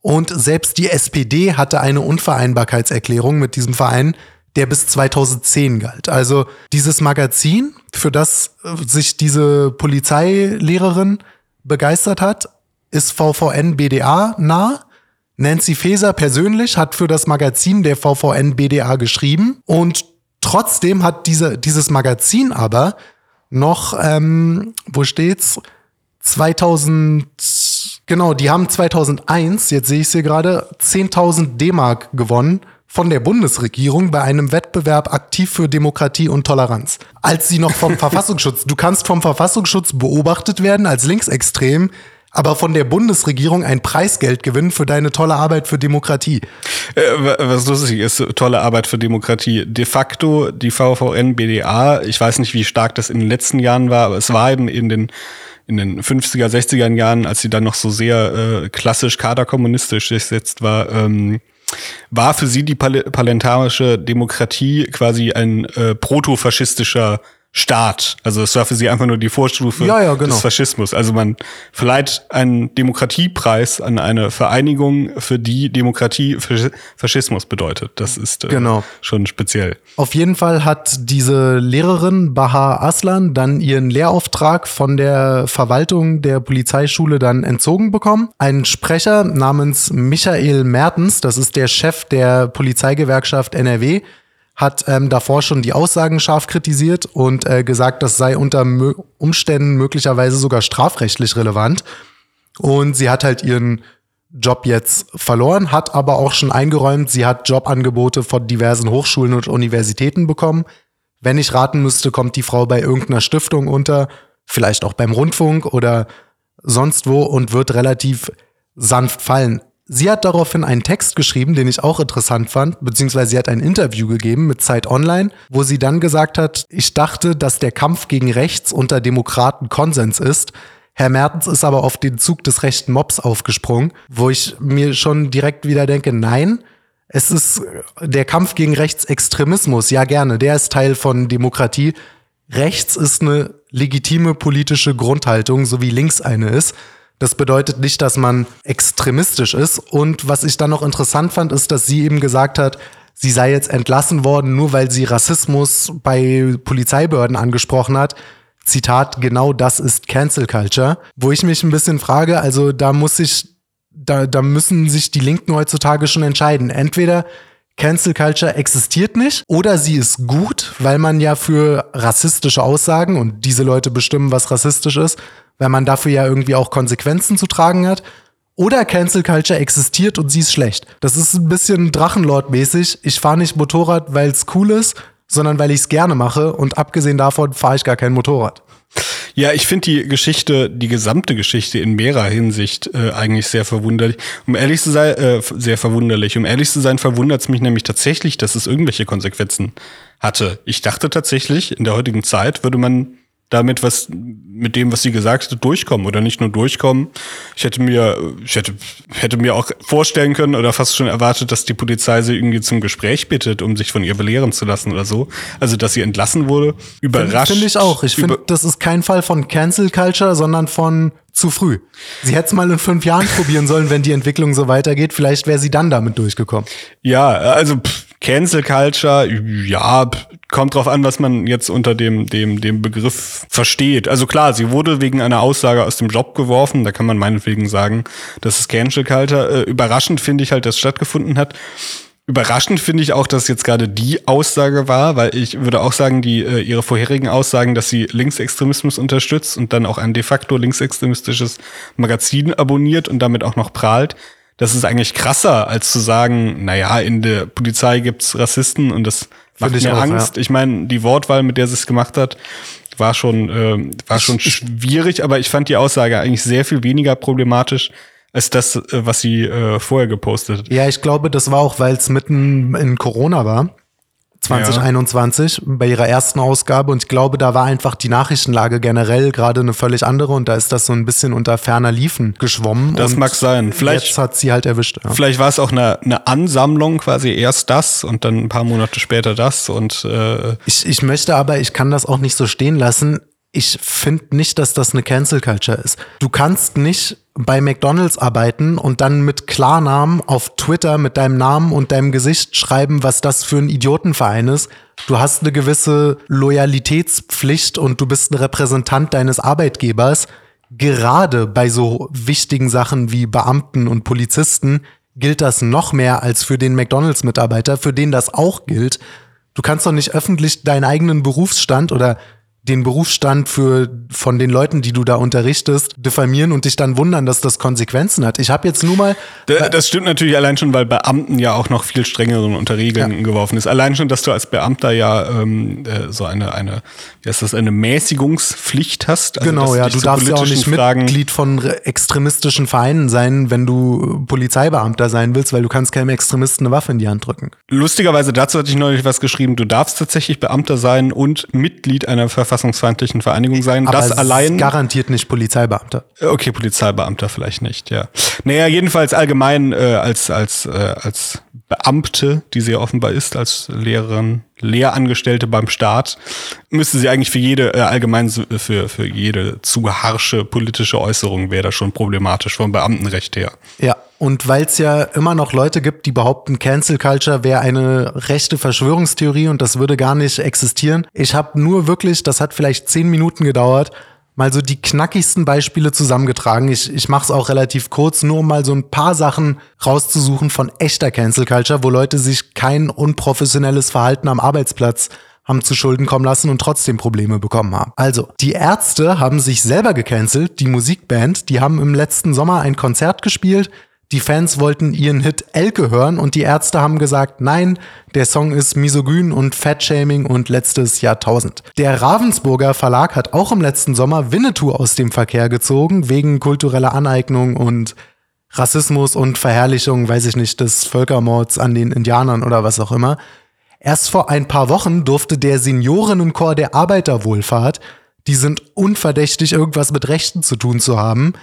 Und selbst die SPD hatte eine Unvereinbarkeitserklärung mit diesem Verein, der bis 2010 galt. Also dieses Magazin, für das äh, sich diese Polizeilehrerin begeistert hat, ist VVN BDA nah. Nancy Faeser persönlich hat für das Magazin der VVN BDA geschrieben und trotzdem hat diese, dieses Magazin aber noch, ähm, wo steht's? 2000, genau, die haben 2001, jetzt sehe ich es hier gerade, 10.000 D-Mark gewonnen von der Bundesregierung bei einem Wettbewerb aktiv für Demokratie und Toleranz. Als sie noch vom Verfassungsschutz, du kannst vom Verfassungsschutz beobachtet werden als linksextrem, aber von der Bundesregierung ein Preisgeld gewinnen für deine tolle Arbeit für Demokratie. Äh, was lustig ist, tolle Arbeit für Demokratie. De facto die VVN BDA, ich weiß nicht, wie stark das in den letzten Jahren war, aber es war eben in den in den 50er, 60er Jahren, als sie dann noch so sehr äh, klassisch kaderkommunistisch gesetzt war, ähm, war für sie die parlamentarische Demokratie quasi ein äh, protofaschistischer Staat. Also es war für sie einfach nur die Vorstufe ja, ja, genau. des Faschismus. Also man verleiht einen Demokratiepreis an eine Vereinigung, für die Demokratie Faschismus bedeutet. Das ist äh, genau. schon speziell. Auf jeden Fall hat diese Lehrerin Bahar Aslan dann ihren Lehrauftrag von der Verwaltung der Polizeischule dann entzogen bekommen. Ein Sprecher namens Michael Mertens, das ist der Chef der Polizeigewerkschaft NRW, hat ähm, davor schon die Aussagen scharf kritisiert und äh, gesagt, das sei unter Mö Umständen möglicherweise sogar strafrechtlich relevant. Und sie hat halt ihren Job jetzt verloren, hat aber auch schon eingeräumt, sie hat Jobangebote von diversen Hochschulen und Universitäten bekommen. Wenn ich raten müsste, kommt die Frau bei irgendeiner Stiftung unter, vielleicht auch beim Rundfunk oder sonst wo und wird relativ sanft fallen. Sie hat daraufhin einen Text geschrieben, den ich auch interessant fand, beziehungsweise sie hat ein Interview gegeben mit Zeit Online, wo sie dann gesagt hat, ich dachte, dass der Kampf gegen rechts unter Demokraten Konsens ist. Herr Mertens ist aber auf den Zug des rechten Mobs aufgesprungen, wo ich mir schon direkt wieder denke, nein, es ist der Kampf gegen Rechtsextremismus, ja gerne, der ist Teil von Demokratie. Rechts ist eine legitime politische Grundhaltung, so wie links eine ist. Das bedeutet nicht, dass man extremistisch ist. Und was ich dann noch interessant fand, ist, dass sie eben gesagt hat, sie sei jetzt entlassen worden, nur weil sie Rassismus bei Polizeibehörden angesprochen hat. Zitat, genau das ist Cancel Culture. Wo ich mich ein bisschen frage, also da muss ich, da, da müssen sich die Linken heutzutage schon entscheiden. Entweder Cancel Culture existiert nicht oder sie ist gut, weil man ja für rassistische Aussagen und diese Leute bestimmen, was rassistisch ist, weil man dafür ja irgendwie auch Konsequenzen zu tragen hat. Oder Cancel Culture existiert und sie ist schlecht. Das ist ein bisschen Drachenlord-mäßig. Ich fahre nicht Motorrad, weil es cool ist, sondern weil ich es gerne mache und abgesehen davon fahre ich gar kein Motorrad. Ja, ich finde die Geschichte, die gesamte Geschichte in mehrerer Hinsicht äh, eigentlich sehr verwunderlich. Um ehrlich zu sein, äh, sehr verwunderlich. Um ehrlich zu sein, verwundert es mich nämlich tatsächlich, dass es irgendwelche Konsequenzen hatte. Ich dachte tatsächlich, in der heutigen Zeit würde man damit was mit dem, was sie gesagt hat, durchkommen oder nicht nur durchkommen. Ich hätte mir, ich hätte, hätte mir auch vorstellen können oder fast schon erwartet, dass die Polizei sie irgendwie zum Gespräch bittet, um sich von ihr belehren zu lassen oder so. Also, dass sie entlassen wurde. Überrascht. Finde ich auch. Ich finde, das ist kein Fall von Cancel Culture, sondern von zu früh. Sie hätte es mal in fünf Jahren probieren sollen, wenn die Entwicklung so weitergeht. Vielleicht wäre sie dann damit durchgekommen. Ja, also pff, Cancel Culture, ja, kommt drauf an, was man jetzt unter dem, dem, dem Begriff versteht. Also klar, sie wurde wegen einer Aussage aus dem Job geworfen, da kann man meinetwegen sagen, das ist Cancel Culture. Äh, überraschend finde ich halt, dass stattgefunden hat. Überraschend finde ich auch, dass jetzt gerade die Aussage war, weil ich würde auch sagen, die äh, ihre vorherigen Aussagen, dass sie Linksextremismus unterstützt und dann auch ein de facto linksextremistisches Magazin abonniert und damit auch noch prahlt, das ist eigentlich krasser, als zu sagen, naja, in der Polizei gibt's Rassisten und das macht mir auch, Angst. Ja. Ich meine, die Wortwahl, mit der sie es gemacht hat, war schon, äh, war schon schwierig, aber ich fand die Aussage eigentlich sehr viel weniger problematisch als das, äh, was sie äh, vorher gepostet hat. Ja, ich glaube, das war auch, weil es mitten in Corona war. 2021 ja. bei ihrer ersten Ausgabe und ich glaube, da war einfach die Nachrichtenlage generell gerade eine völlig andere und da ist das so ein bisschen unter ferner Liefen geschwommen. Das mag sein. Vielleicht jetzt hat sie halt erwischt. Ja. Vielleicht war es auch eine, eine Ansammlung, quasi erst das und dann ein paar Monate später das und äh ich, ich möchte aber, ich kann das auch nicht so stehen lassen ich finde nicht, dass das eine Cancel Culture ist. Du kannst nicht bei McDonald's arbeiten und dann mit Klarnamen auf Twitter mit deinem Namen und deinem Gesicht schreiben, was das für ein Idiotenverein ist. Du hast eine gewisse Loyalitätspflicht und du bist ein Repräsentant deines Arbeitgebers. Gerade bei so wichtigen Sachen wie Beamten und Polizisten gilt das noch mehr als für den McDonald's-Mitarbeiter, für den das auch gilt. Du kannst doch nicht öffentlich deinen eigenen Berufsstand oder den Berufsstand für von den Leuten, die du da unterrichtest, diffamieren und dich dann wundern, dass das Konsequenzen hat. Ich habe jetzt nur mal das stimmt natürlich allein schon, weil Beamten ja auch noch viel strengeren unter Regeln ja. geworfen ist. Allein schon, dass du als Beamter ja ähm, äh, so eine eine wie heißt das eine Mäßigungspflicht hast. Also, genau, ja, du darfst ja auch nicht Fragen Mitglied von extremistischen Vereinen sein, wenn du Polizeibeamter sein willst, weil du kannst keinem Extremisten eine Waffe in die Hand drücken. Lustigerweise dazu hatte ich neulich was geschrieben. Du darfst tatsächlich Beamter sein und Mitglied einer Verfassung verfassungsfeindlichen Vereinigung sein. Aber das allein. Garantiert nicht Polizeibeamter. Okay, Polizeibeamter vielleicht nicht, ja. Naja, jedenfalls allgemein äh, als, als, äh, als Beamte, die sie ja offenbar ist, als Lehrerin, Lehrangestellte beim Staat, müsste sie eigentlich für jede, äh, allgemein für, für jede zu harsche politische Äußerung wäre das schon problematisch vom Beamtenrecht her. Ja, und weil es ja immer noch Leute gibt, die behaupten, Cancel Culture wäre eine rechte Verschwörungstheorie und das würde gar nicht existieren. Ich habe nur wirklich, das hat vielleicht zehn Minuten gedauert, mal so die knackigsten Beispiele zusammengetragen. Ich, ich mache es auch relativ kurz, nur um mal so ein paar Sachen rauszusuchen von echter Cancel Culture, wo Leute sich kein unprofessionelles Verhalten am Arbeitsplatz haben zu Schulden kommen lassen und trotzdem Probleme bekommen haben. Also, die Ärzte haben sich selber gecancelt, die Musikband, die haben im letzten Sommer ein Konzert gespielt, die Fans wollten ihren Hit Elke hören und die Ärzte haben gesagt, nein, der Song ist misogyn und Fatshaming und letztes Jahrtausend. Der Ravensburger Verlag hat auch im letzten Sommer Winnetou aus dem Verkehr gezogen, wegen kultureller Aneignung und Rassismus und Verherrlichung, weiß ich nicht, des Völkermords an den Indianern oder was auch immer. Erst vor ein paar Wochen durfte der Seniorinnenchor der Arbeiterwohlfahrt, die sind unverdächtig irgendwas mit Rechten zu tun zu haben,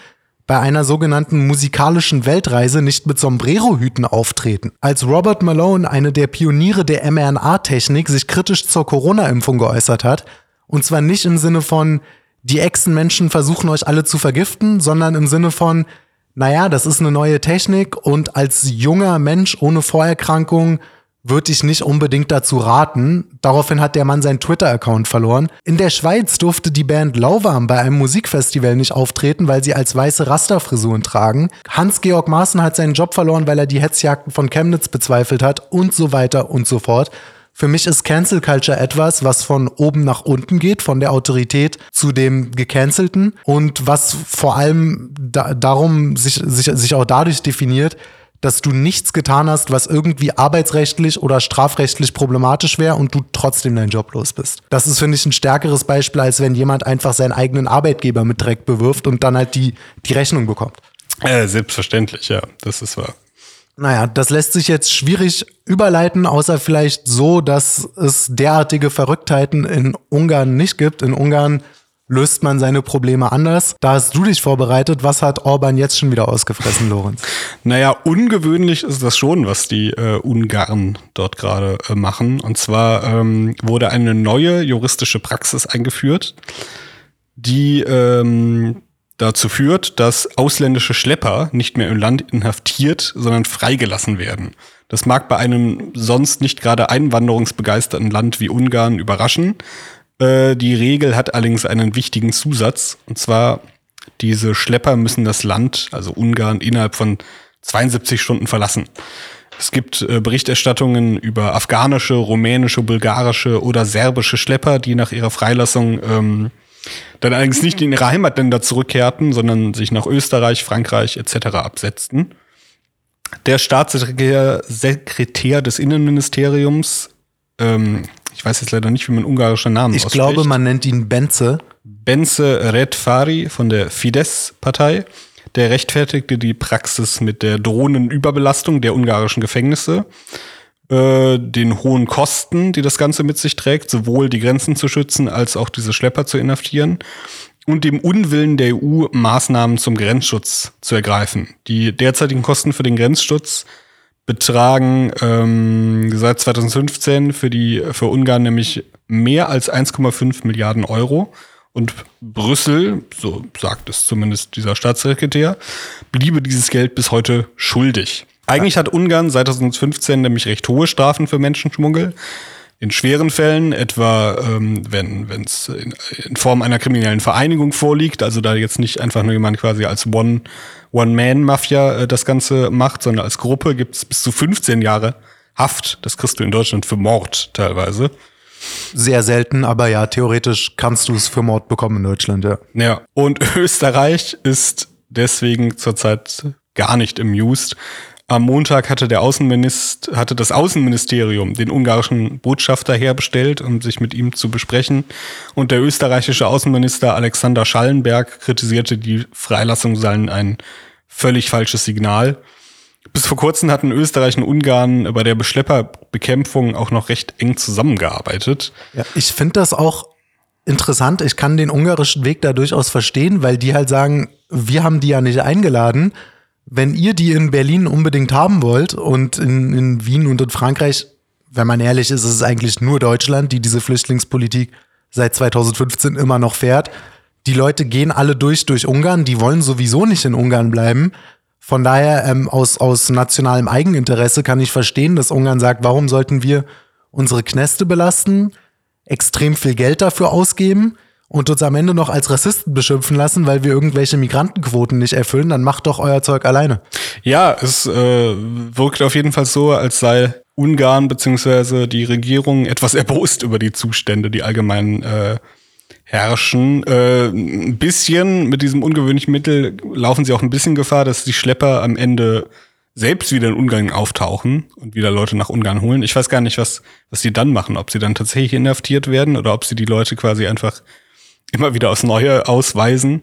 bei einer sogenannten musikalischen Weltreise nicht mit Sombrero-Hüten auftreten. Als Robert Malone, eine der Pioniere der mRNA-Technik, sich kritisch zur Corona-Impfung geäußert hat, und zwar nicht im Sinne von, die Echsenmenschen versuchen euch alle zu vergiften, sondern im Sinne von, naja, das ist eine neue Technik und als junger Mensch ohne Vorerkrankung würde ich nicht unbedingt dazu raten. Daraufhin hat der Mann seinen Twitter-Account verloren. In der Schweiz durfte die Band Lauwarm bei einem Musikfestival nicht auftreten, weil sie als weiße Rasterfrisuren tragen. Hans-Georg Maaßen hat seinen Job verloren, weil er die Hetzjagden von Chemnitz bezweifelt hat und so weiter und so fort. Für mich ist Cancel Culture etwas, was von oben nach unten geht, von der Autorität zu dem Gecancelten und was vor allem da, darum sich, sich, sich auch dadurch definiert, dass du nichts getan hast, was irgendwie arbeitsrechtlich oder strafrechtlich problematisch wäre und du trotzdem deinen Job los bist. Das ist, finde ich, ein stärkeres Beispiel, als wenn jemand einfach seinen eigenen Arbeitgeber mit Dreck bewirft und dann halt die, die Rechnung bekommt. Äh, selbstverständlich, ja, das ist wahr. Naja, das lässt sich jetzt schwierig überleiten, außer vielleicht so, dass es derartige Verrücktheiten in Ungarn nicht gibt. In Ungarn löst man seine Probleme anders. Da hast du dich vorbereitet. Was hat Orban jetzt schon wieder ausgefressen, Lorenz? Naja, ungewöhnlich ist das schon, was die äh, Ungarn dort gerade äh, machen. Und zwar ähm, wurde eine neue juristische Praxis eingeführt, die ähm, dazu führt, dass ausländische Schlepper nicht mehr im Land inhaftiert, sondern freigelassen werden. Das mag bei einem sonst nicht gerade einwanderungsbegeisterten Land wie Ungarn überraschen. Äh, die Regel hat allerdings einen wichtigen Zusatz, und zwar diese Schlepper müssen das Land, also Ungarn, innerhalb von 72 Stunden verlassen. Es gibt äh, Berichterstattungen über afghanische, rumänische, bulgarische oder serbische Schlepper, die nach ihrer Freilassung ähm, dann allerdings nicht in ihre Heimatländer zurückkehrten, sondern sich nach Österreich, Frankreich etc. absetzten. Der Staatssekretär Sekretär des Innenministeriums, ähm, ich weiß jetzt leider nicht, wie man ungarischer Namen Ich ausspricht. glaube, man nennt ihn Benze. Benze Redfari von der Fidesz-Partei, der rechtfertigte die Praxis mit der drohenden Überbelastung der ungarischen Gefängnisse, äh, den hohen Kosten, die das Ganze mit sich trägt, sowohl die Grenzen zu schützen als auch diese Schlepper zu inhaftieren und dem Unwillen der EU, Maßnahmen zum Grenzschutz zu ergreifen. Die derzeitigen Kosten für den Grenzschutz betragen ähm, seit 2015 für die für Ungarn nämlich mehr als 1,5 Milliarden Euro. Und Brüssel, so sagt es zumindest dieser Staatssekretär, bliebe dieses Geld bis heute schuldig. Eigentlich hat Ungarn seit 2015 nämlich recht hohe Strafen für Menschenschmuggel. In schweren Fällen, etwa ähm, wenn es in, in Form einer kriminellen Vereinigung vorliegt, also da jetzt nicht einfach nur jemand quasi als One One-Man-Mafia äh, das Ganze macht, sondern als Gruppe gibt es bis zu 15 Jahre Haft. Das kriegst du in Deutschland für Mord teilweise. Sehr selten, aber ja, theoretisch kannst du es für Mord bekommen in Deutschland, ja. Ja, und Österreich ist deswegen zurzeit gar nicht amused. Am Montag hatte der Außenminister, hatte das Außenministerium den ungarischen Botschafter herbestellt, um sich mit ihm zu besprechen. Und der österreichische Außenminister Alexander Schallenberg kritisierte, die Freilassung seien ein völlig falsches Signal. Bis vor kurzem hatten Österreich und Ungarn bei der Beschlepperbekämpfung auch noch recht eng zusammengearbeitet. Ja, ich finde das auch interessant. Ich kann den ungarischen Weg da durchaus verstehen, weil die halt sagen, wir haben die ja nicht eingeladen. Wenn ihr die in Berlin unbedingt haben wollt und in, in Wien und in Frankreich, wenn man ehrlich ist, ist es eigentlich nur Deutschland, die diese Flüchtlingspolitik seit 2015 immer noch fährt. Die Leute gehen alle durch durch Ungarn, die wollen sowieso nicht in Ungarn bleiben. Von daher, ähm, aus, aus nationalem Eigeninteresse kann ich verstehen, dass Ungarn sagt, warum sollten wir unsere Knäste belasten, extrem viel Geld dafür ausgeben und uns am Ende noch als Rassisten beschimpfen lassen, weil wir irgendwelche Migrantenquoten nicht erfüllen, dann macht doch euer Zeug alleine. Ja, es äh, wirkt auf jeden Fall so, als sei Ungarn beziehungsweise die Regierung etwas erbost über die Zustände, die allgemein äh, herrschen. Äh, ein bisschen mit diesem ungewöhnlichen Mittel laufen sie auch ein bisschen Gefahr, dass die Schlepper am Ende selbst wieder in Ungarn auftauchen und wieder Leute nach Ungarn holen. Ich weiß gar nicht, was, was sie dann machen, ob sie dann tatsächlich inhaftiert werden oder ob sie die Leute quasi einfach immer wieder aufs Neue ausweisen.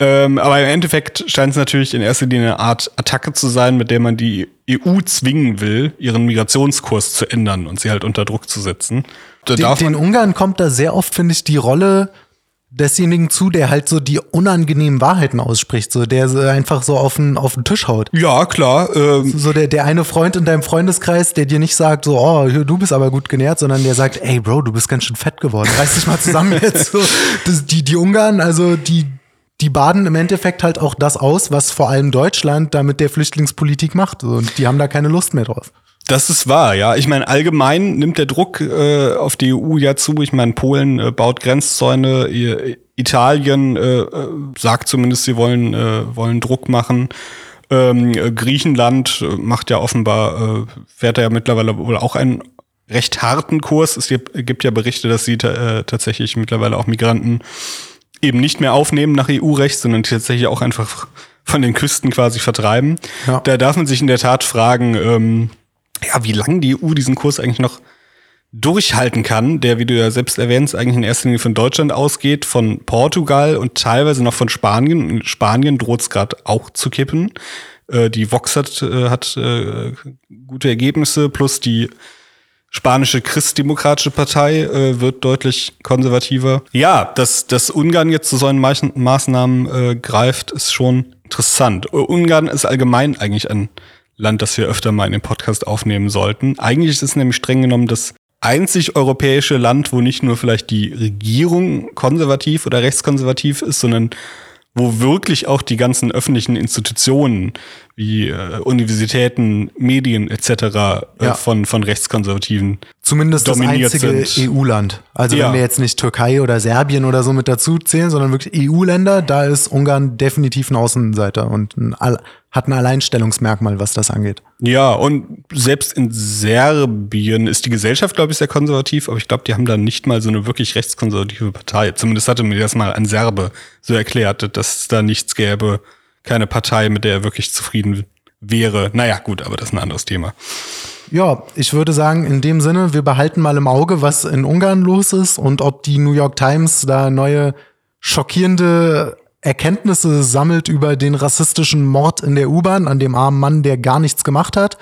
Ähm, aber im Endeffekt scheint es natürlich in erster Linie eine Art Attacke zu sein, mit der man die EU zwingen will, ihren Migrationskurs zu ändern und sie halt unter Druck zu setzen. Den, den Ungarn kommt da sehr oft, finde ich, die Rolle desjenigen zu, der halt so die unangenehmen Wahrheiten ausspricht, so der so einfach so auf den, auf den Tisch haut. Ja, klar. Ähm, So der, der eine Freund in deinem Freundeskreis, der dir nicht sagt, so, oh, du bist aber gut genährt, sondern der sagt, ey, Bro, du bist ganz schön fett geworden. Reiß dich mal zusammen jetzt. So, das, die, die Ungarn, also die, die baden im Endeffekt halt auch das aus, was vor allem Deutschland da mit der Flüchtlingspolitik macht. Und die haben da keine Lust mehr drauf. Das ist wahr, ja. Ich meine, allgemein nimmt der Druck äh, auf die EU ja zu. Ich meine, Polen äh, baut Grenzzäune, I Italien äh, äh, sagt zumindest, sie wollen, äh, wollen Druck machen. Ähm, äh, Griechenland äh, macht ja offenbar, äh, fährt ja mittlerweile wohl auch einen recht harten Kurs. Es gibt, gibt ja Berichte, dass sie ta äh, tatsächlich mittlerweile auch Migranten eben nicht mehr aufnehmen nach EU-Recht, sondern tatsächlich auch einfach von den Küsten quasi vertreiben. Ja. Da darf man sich in der Tat fragen, ähm, ja, wie lange die EU diesen Kurs eigentlich noch durchhalten kann, der, wie du ja selbst erwähnst, eigentlich in erster Linie von Deutschland ausgeht, von Portugal und teilweise noch von Spanien. In Spanien droht es gerade auch zu kippen. Äh, die Vox hat, äh, hat äh, gute Ergebnisse, plus die spanische Christdemokratische Partei äh, wird deutlich konservativer. Ja, dass, dass Ungarn jetzt zu solchen Maß- Maßnahmen äh, greift, ist schon interessant. Äh, Ungarn ist allgemein eigentlich ein Land, das wir öfter mal in den Podcast aufnehmen sollten. Eigentlich ist es nämlich streng genommen das einzig europäische Land, wo nicht nur vielleicht die Regierung konservativ oder rechtskonservativ ist, sondern wo wirklich auch die ganzen öffentlichen Institutionen wie äh, Universitäten, Medien etc. Äh, Ja. von, von Rechtskonservativen Zumindest das einzige. EU-Land. Also Ja. wenn wir jetzt nicht Türkei oder Serbien oder so mit dazu zählen, sondern wirklich EU-Länder, da ist Ungarn definitiv ein Außenseiter und ein, hat ein Alleinstellungsmerkmal, was das angeht. Ja, und selbst in Serbien ist die Gesellschaft, glaube ich, sehr konservativ, aber ich glaube, die haben da nicht mal so eine wirklich rechtskonservative Partei. Zumindest hatte mir das mal ein Serbe so erklärt, dass es da nichts gäbe, keine Partei, mit der er wirklich zufrieden wäre. Naja, gut, aber das ist ein anderes Thema. Ja, ich würde sagen, in dem Sinne, wir behalten mal im Auge, was in Ungarn los ist und ob die New York Times da neue schockierende Erkenntnisse sammelt über den rassistischen Mord in der U-Bahn an dem armen Mann, der gar nichts gemacht hat.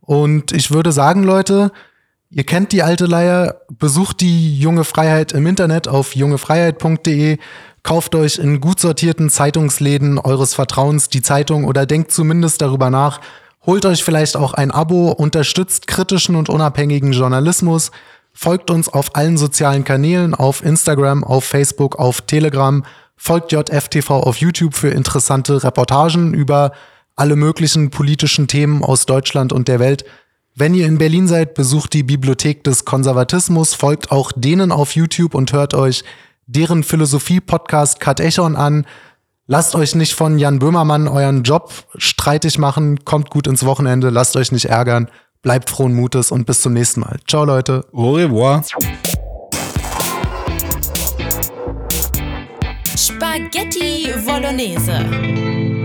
Und ich würde sagen, Leute, ihr kennt die alte Leier, besucht die junge Freiheit im Internet auf jungefreiheit.de, kauft euch in gut sortierten Zeitungsläden eures Vertrauens die Zeitung oder denkt zumindest darüber nach, holt euch vielleicht auch ein Abo, unterstützt kritischen und unabhängigen Journalismus, folgt uns auf allen sozialen Kanälen, auf Instagram, auf Facebook, auf Telegram, folgt JFTV auf YouTube für interessante Reportagen über alle möglichen politischen Themen aus Deutschland und der Welt. Wenn ihr in Berlin seid, besucht die Bibliothek des Konservatismus, folgt auch denen auf YouTube und hört euch deren Philosophie-Podcast Cut Echon an. Lasst euch nicht von Jan Böhmermann euren Job streitig machen, kommt gut ins Wochenende, lasst euch nicht ärgern, bleibt frohen Mutes und bis zum nächsten Mal. Ciao Leute. Au revoir. Spaghetti Bolognese.